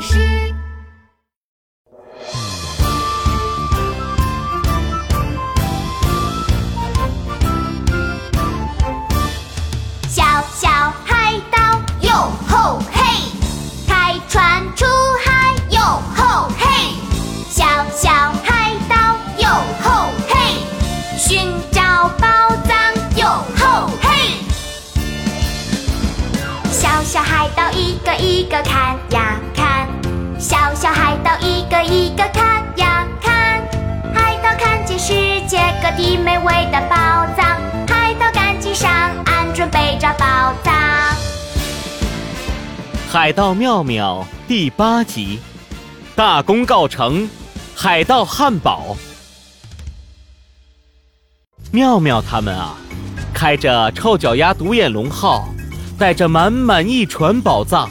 士。小小海盗哟吼嘿，开船出海哟吼嘿，小小海盗哟吼嘿，寻找宝藏哟吼嘿。小小海盗一个一个看呀看，小小海盗一个一个看呀看，海盗看见世界各地美味的宝藏，海盗赶紧上岸准备找宝藏。海盗妙妙第八集，大功告成，海盗汉堡。妙妙他们啊，开着臭脚丫独眼龙号，带着满满一船宝藏，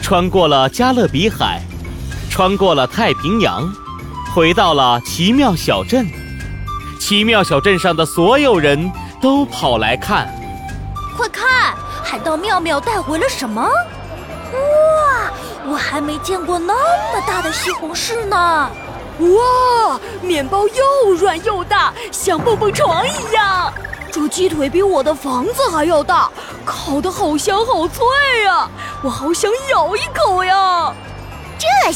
穿过了加勒比海，穿过了太平洋，回到了奇妙小镇。奇妙小镇上的所有人都跑来看。快看，海盗妙妙带回了什么？哇，我还没见过那么大的西红柿呢！哇，面包又软又大，像蹦蹦床一样。这鸡腿比我的房子还要大，烤得好香好脆呀！我好想咬一口呀！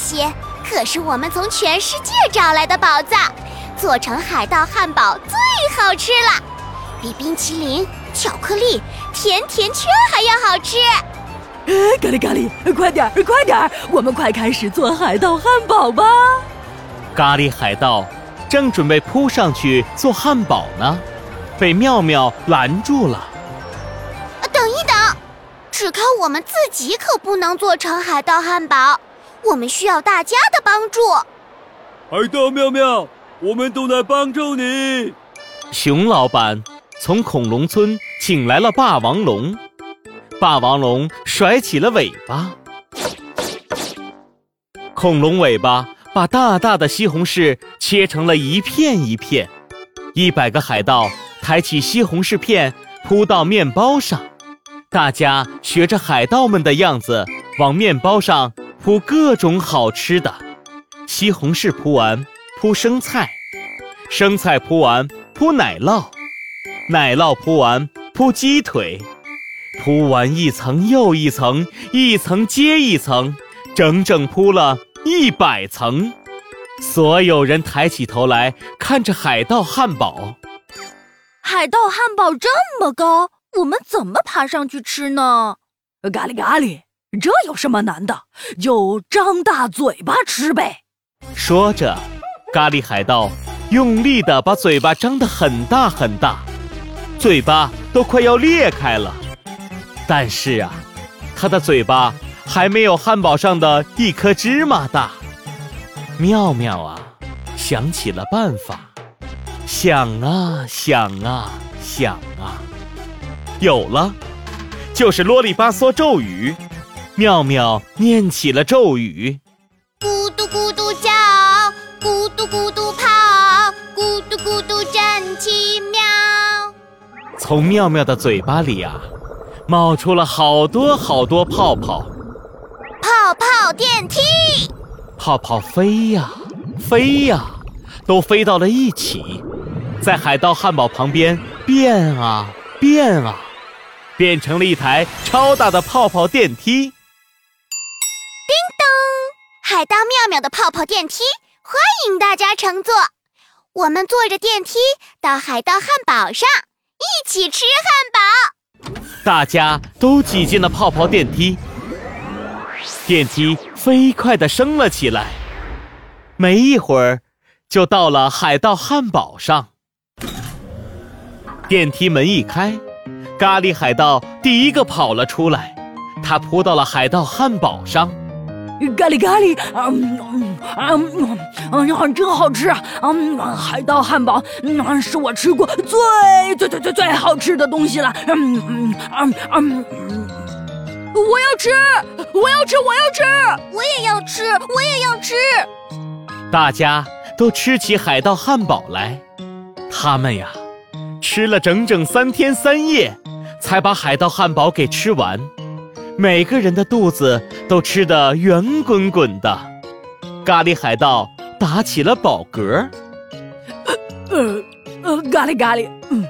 这些可是我们从全世界找来的宝藏，做成海盗汉堡最好吃了，比冰淇淋、巧克力、甜甜圈还要好吃。哎，咖喱咖喱，快点儿快点儿，我们快开始做海盗汉堡吧！咖喱海盗正准备扑上去做汉堡呢，被妙妙拦住了。啊等一等，只靠我们自己可不能做成海盗汉堡，我们需要大家的帮助。海盗妙妙，我们都来帮助你。熊老板从恐龙村请来了霸王龙，霸王龙甩起了尾巴，恐龙尾巴把大大的西红柿切成了一片一片。一百个海盗抬起西红柿片铺到面包上，大家学着海盗们的样子往面包上铺各种好吃的。西红柿铺完，铺生菜，生菜铺完。铺奶酪，奶酪铺完铺鸡腿，铺完一层又一层，一层接一层，整整铺了一百层。所有人抬起头来看着海盗汉堡。海盗汉堡这么高，我们怎么爬上去吃呢？咖喱咖喱，这有什么难的？就张大嘴巴吃呗。说着，咖喱海盗。用力地把嘴巴张得很大很大，嘴巴都快要裂开了。但是啊，他的嘴巴还没有汉堡上的一颗芝麻大。妙妙啊，想起了办法，想啊想啊想啊，有了，就是啰里吧嗦咒语。妙妙念起了咒语：咕嘟咕嘟叫，咕嘟咕嘟跑。咕嘟咕嘟真奇妙！从妙妙的嘴巴里啊，冒出了好多好多泡泡。泡泡电梯，泡泡飞呀飞呀，都飞到了一起，在海盗汉堡旁边变啊变啊，变成了一台超大的泡泡电梯。海盗妙妙的泡泡电梯，欢迎大家乘坐。我们坐着电梯到海盗汉堡上，一起吃汉堡。大家都挤进了泡泡电梯，电梯飞快地升了起来，没一会儿就到了海盗汉堡上。电梯门一开，咖喱海盗第一个跑了出来，他扑到了海盗汉堡上。咖喱咖喱，嗯嗯嗯嗯，真好吃啊！嗯，海盗汉堡，嗯，是我吃过最最最最最好吃的东西了。嗯嗯嗯嗯，我要吃，我要吃，我要吃，我也要吃，我也要吃。大家都吃起海盗汉堡来，他们呀，吃了整整三天三夜，才把海盗汉堡给吃完。每个人的肚子都吃得圆滚滚的。咖喱海盗打起了饱嗝。呃呃，咖喱咖喱，嗯，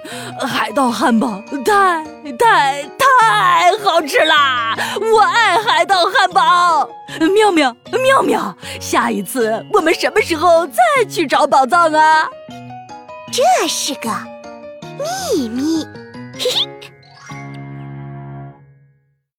海盗汉堡太太太好吃啦！我爱海盗汉堡。妙妙妙妙，下一次我们什么时候再去找宝藏啊？这是个秘密，嘿嘿。